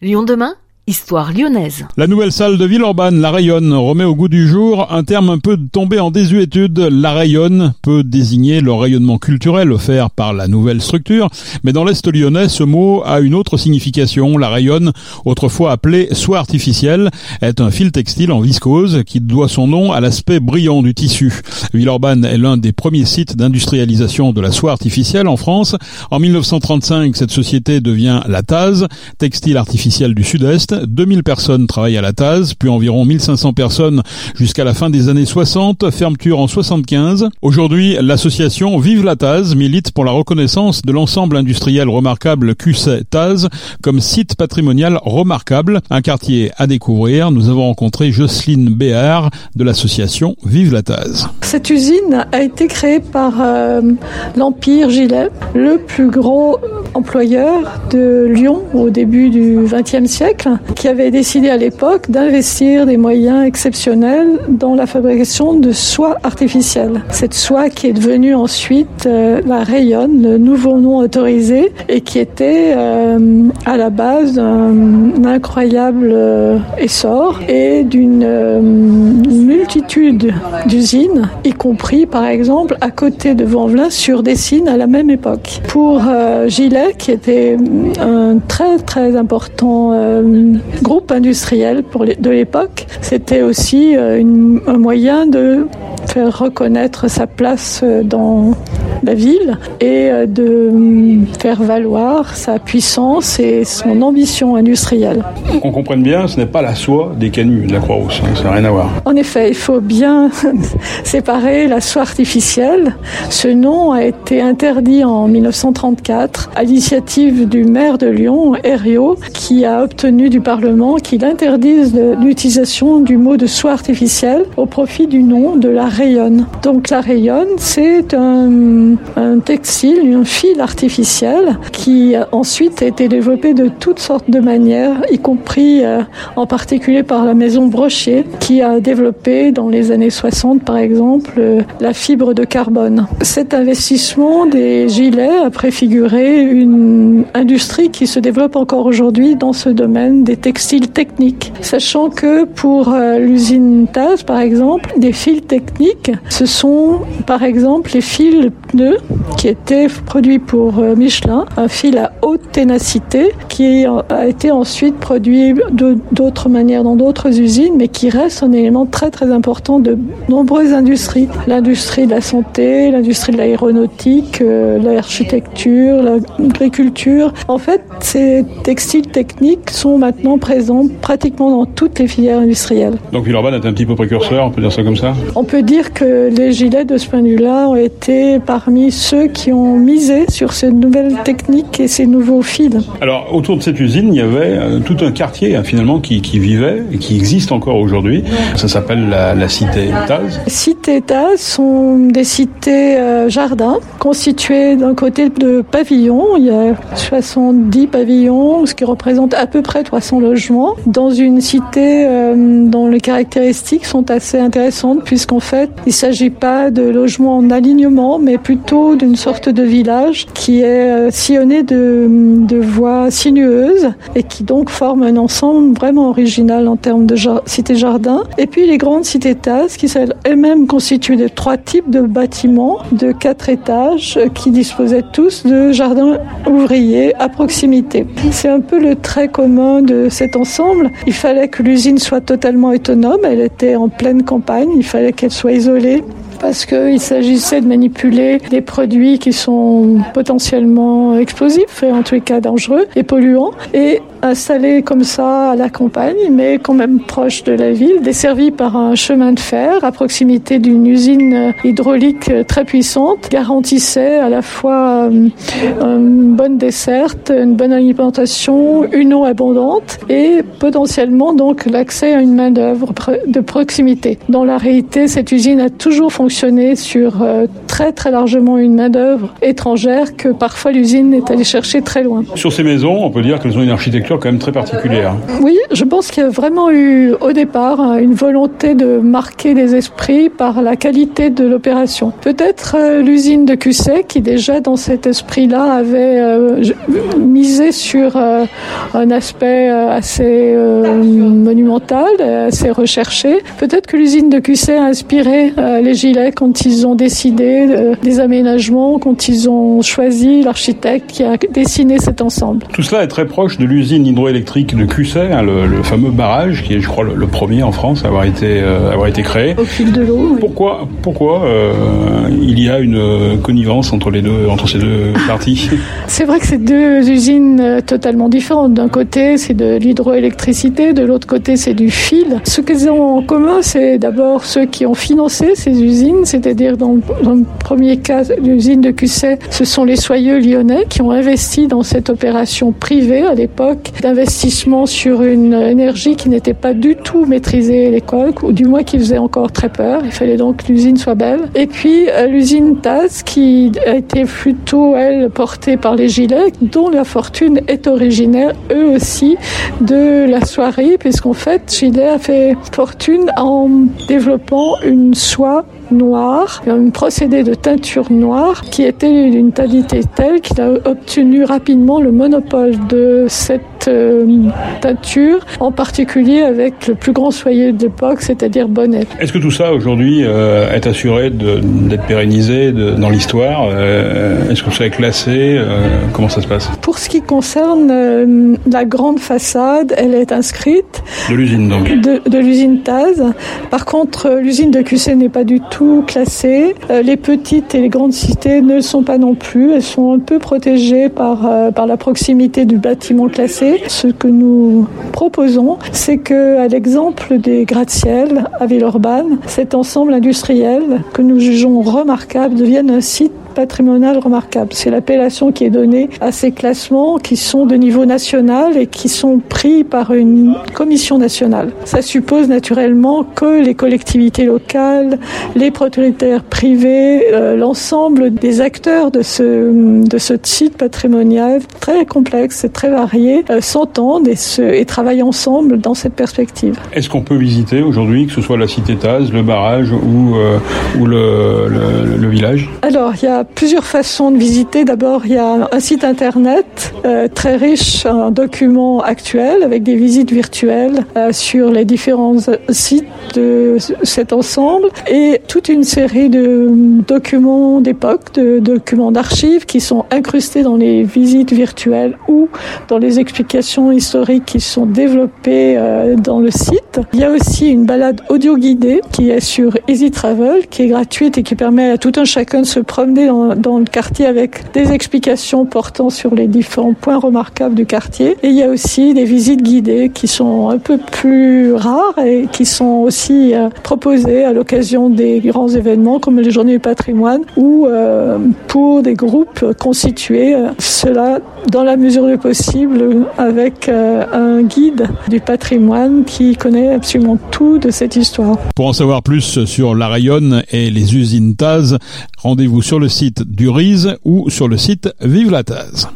Lyon demain? Histoire lyonnaise. La nouvelle salle de Villeurbanne, la Rayonne, remet au goût du jour un terme un peu tombé en désuétude. La Rayonne peut désigner le rayonnement culturel offert par la nouvelle structure, mais dans l'Est lyonnais, ce mot a une autre signification. La Rayonne, autrefois appelée soie artificielle, est un fil textile en viscose qui doit son nom à l'aspect brillant du tissu. Villeurbanne est l'un des premiers sites d'industrialisation de la soie artificielle en France. En 1935, cette société devient la Taz, textile artificiel du Sud-Est. 2000 personnes travaillent à la TAS, puis environ 1500 personnes jusqu'à la fin des années 60, fermeture en 75. Aujourd'hui, l'association Vive la TAS milite pour la reconnaissance de l'ensemble industriel remarquable QC TAS comme site patrimonial remarquable, un quartier à découvrir. Nous avons rencontré Jocelyne Béard de l'association Vive la TAS. Cette usine a été créée par euh, l'Empire Gilet, le plus gros employeur de Lyon au début du XXe siècle, qui avait décidé à l'époque d'investir des moyens exceptionnels dans la fabrication de soie artificielle. Cette soie qui est devenue ensuite euh, la Rayonne, le nouveau nom autorisé, et qui était euh, à la base d'un incroyable euh, essor et d'une multitude d'usines, y compris par exemple à côté de Vanvelin sur Dessines à la même époque. Pour Gilet, qui était un très très important groupe industriel de l'époque. C'était aussi euh, un moyen de faire reconnaître sa place euh, dans la ville et euh, de mm, faire valoir sa puissance et son ambition industrielle. Qu'on comprenne bien, ce n'est pas la soie des canuts de la Croix-Rousse, hein, ça n'a rien à voir. En effet, il faut bien séparer la soie artificielle. Ce nom a été interdit en 1934 à l'initiative du maire de Lyon, Herriot, qui a obtenu du Parlement qu'il interdise l'utilisation du mot de soie artificielle au profit du nom de la Donc la rayonne, c'est un textile, un fil artificiel qui ensuite a été développé de toutes sortes de manières, y compris euh, en particulier par la maison Brochier qui a développé dans les années 60 par exemple euh, la fibre de carbone. Cet investissement des gilets a préfiguré une industrie qui se développe encore aujourd'hui dans ce domaine des textiles techniques, sachant que pour euh, l'usine TAS par exemple, des fils techniques, ce sont par exemple les fils qui était produit pour euh, Michelin, un fil à haute ténacité qui a été ensuite produit de d'autres manières dans d'autres usines, mais qui reste un élément très très important de nombreuses industries. L'industrie de la santé, l'industrie de l'aéronautique, euh, l'architecture, l'agriculture. En fait, ces textiles techniques sont maintenant présents pratiquement dans toutes les filières industrielles. Donc Villeurbanne est un petit peu précurseur, on peut dire ça comme ça? On peut dire que les gilets de ce point de vue-là ont été par parmi ceux qui ont misé sur ces nouvelles techniques et ces nouveaux fils. Alors, autour de cette usine, il y avait euh, tout un quartier hein, finalement qui, vivait et qui existe encore aujourd'hui. Ça s'appelle la, cité Taz. Cité Taz sont des cités euh, jardins constituées d'un côté de pavillons. Il y a 70 pavillons, ce qui représente à peu près 300 logements, dans une cité euh, dont les caractéristiques sont assez intéressantes puisqu'en fait, il ne s'agit pas de logements en alignement, mais plutôt d'une sorte de village qui est euh, sillonné de, voies sinueuses et qui donc forme un ensemble vraiment original en termes de cité-jardin. Et puis les grandes cités-tasses qui sont elles-mêmes constituées de trois types de bâtiments de quatre étages qui disposaient tous de jardins ouvriers à proximité. C'est un peu le trait commun de cet ensemble. Il fallait que l'usine soit totalement autonome. Elle était en pleine campagne. Il fallait qu'elle soit isolée parce qu'il s'agissait de manipuler des produits qui sont potentiellement explosifs et en tous les cas dangereux et polluants. Et installé comme ça à la campagne, mais quand même proche de la ville, desservi par un chemin de fer à proximité d'une usine hydraulique très puissante, garantissait à la fois euh, une bonne desserte, une bonne alimentation, une eau abondante et potentiellement donc l'accès à une main d'œuvre de proximité. Dans la réalité, cette usine a toujours fonctionné sur euh, très très largement une main d'œuvre étrangère que parfois l'usine est allée chercher très loin. Sur ces maisons, on peut dire qu'elles ont une architecture quand même très particulière. Oui, je pense qu'il y a vraiment eu au départ hein, une volonté de marquer les esprits par la qualité de l'opération. Peut-être euh, l'usine de Cusset qui déjà dans cet esprit-là avait euh, misé sur un aspect assez monumental, assez recherché. Peut-être que l'usine de Cusset a inspiré les Gilets quand ils ont décidé des aménagements, quand ils ont choisi l'architecte qui a dessiné cet ensemble. Tout cela est très proche de l'usine hydroélectrique de Cusset, hein, le, fameux barrage qui est, je crois, le, premier en France à avoir été, avoir été créé. Au fil de l'eau. Pourquoi, pourquoi il y a une connivence entre les deux, entre ces deux parties? C'est vrai que c'est deux usines euh, totalement différentes. D'un côté, c'est de l'hydroélectricité, de l'autre côté, c'est du fil. Ce qu'elles ont en commun, c'est d'abord ceux qui ont financé ces usines, c'est-à-dire dans, le premier cas, l'usine de Cusset, ce sont les soyeux lyonnais qui ont investi dans cette opération privée à l'époque d'investissement sur une énergie qui n'était pas du tout maîtrisée à l'époque, ou du moins qui faisait encore très peur. Il fallait donc que l'usine soit belle. Et puis euh, l'usine Taz qui a été plutôt, elle, portée par les Gilets, dont la fortune est originaire, eux aussi, de la soierie, puisqu'en fait, Gilet a fait fortune en développant une soie un procédé de teinture noire qui était d'une qualité telle qu'il a obtenu rapidement le monopole de cette euh, teinture, en particulier avec le plus grand soyer de l'époque, c'est-à-dire Bonnet. Est-ce que tout ça aujourd'hui euh, est assuré d'être pérennisé dans l'histoire euh, Est-ce que ça est classé Comment ça se passe? Pour ce qui concerne la grande façade, elle est inscrite. De l'usine donc De, de l'usine Taz. Par contre, l'usine de QC n'est pas du tout classées. Euh, les petites et les grandes cités ne le sont pas non plus. Elles sont un peu protégées par, euh, par la proximité du bâtiment classé. Ce que nous proposons, c'est que, à l'exemple des gratte-ciel à Villeurbanne, cet ensemble industriel que nous jugeons remarquable devienne un site patrimonial remarquable. C'est l'appellation qui est donnée à ces classements qui sont de niveau national et qui sont pris par une commission nationale. Ça suppose naturellement que les collectivités locales, les propriétaires privés, euh, l'ensemble des acteurs de ce, de ce site patrimonial très complexe et très varié euh, s'entendent et, se, et travaillent ensemble dans cette perspective. Est-ce qu'on peut visiter aujourd'hui, que ce soit la cité Taz, le barrage ou, euh, ou le, le, le village? Alors, il y a plusieurs façons de visiter. D'abord, il y a un site internet euh, très riche en documents actuels avec des visites virtuelles euh, sur les différents sites de cet ensemble et toute une série de documents d'époque, de documents d'archives qui sont incrustés dans les visites virtuelles ou dans les explications historiques qui sont développées euh, dans le site. Il y a aussi une balade audio guidée qui est sur Easy Travel, qui est gratuite et qui permet à tout un chacun de se promener dans le quartier avec des explications portant sur les différents points remarquables du quartier. Et il y a aussi des visites guidées qui sont un peu plus rares et qui sont aussi euh, proposées à l'occasion des grands événements comme les Journées du patrimoine ou euh, pour des groupes constitués. Euh, cela dans la mesure du possible avec un guide du patrimoine qui connaît absolument tout de cette histoire. Pour en savoir plus sur la Rayonne et les usines Taz, rendez-vous sur le site du ou sur le site Vive la Thèse.